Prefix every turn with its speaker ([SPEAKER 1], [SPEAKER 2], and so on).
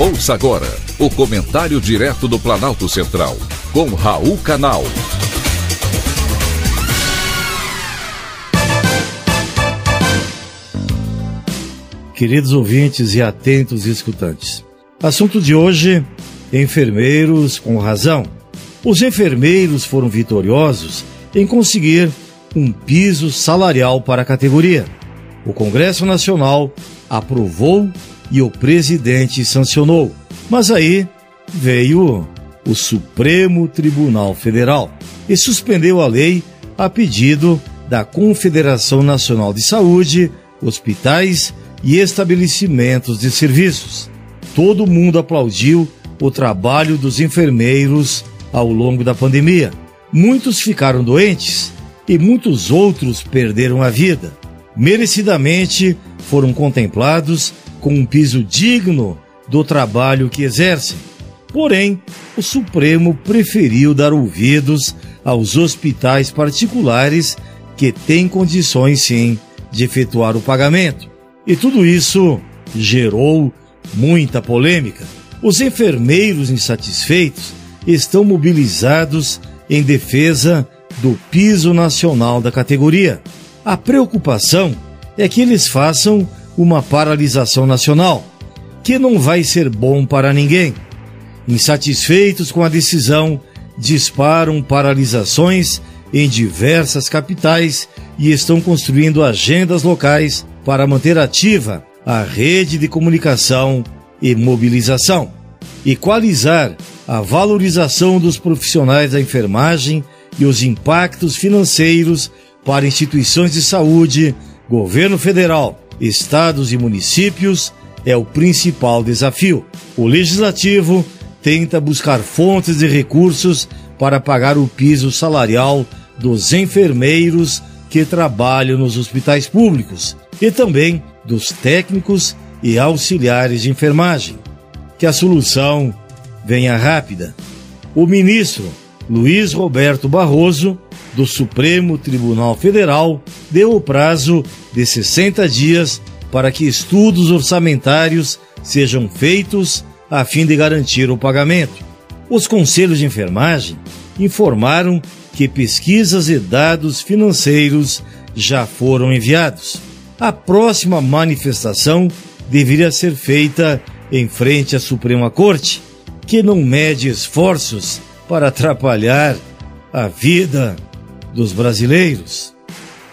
[SPEAKER 1] Ouça agora o comentário direto do Planalto Central, com Raul Canal.
[SPEAKER 2] Queridos ouvintes e atentos escutantes. Assunto de hoje: enfermeiros com razão. Os enfermeiros foram vitoriosos em conseguir um piso salarial para a categoria. O Congresso Nacional aprovou e o presidente sancionou. Mas aí veio o Supremo Tribunal Federal e suspendeu a lei a pedido da Confederação Nacional de Saúde, hospitais e estabelecimentos de serviços. Todo mundo aplaudiu o trabalho dos enfermeiros ao longo da pandemia. Muitos ficaram doentes e muitos outros perderam a vida. Merecidamente foram contemplados com um piso digno do trabalho que exercem. Porém, o Supremo preferiu dar ouvidos aos hospitais particulares que têm condições sim de efetuar o pagamento. E tudo isso gerou muita polêmica. Os enfermeiros insatisfeitos estão mobilizados em defesa do piso nacional da categoria. A preocupação é que eles façam uma paralisação nacional, que não vai ser bom para ninguém. Insatisfeitos com a decisão, disparam paralisações em diversas capitais e estão construindo agendas locais para manter ativa a rede de comunicação e mobilização. Equalizar a valorização dos profissionais da enfermagem e os impactos financeiros para instituições de saúde, governo federal, estados e municípios é o principal desafio. O legislativo tenta buscar fontes de recursos para pagar o piso salarial dos enfermeiros que trabalham nos hospitais públicos e também dos técnicos e auxiliares de enfermagem. Que a solução venha rápida. O ministro Luiz Roberto Barroso do Supremo Tribunal Federal deu o prazo de 60 dias para que estudos orçamentários sejam feitos a fim de garantir o pagamento. Os conselhos de enfermagem informaram que pesquisas e dados financeiros já foram enviados. A próxima manifestação deveria ser feita em frente à Suprema Corte, que não mede esforços para atrapalhar a vida dos brasileiros.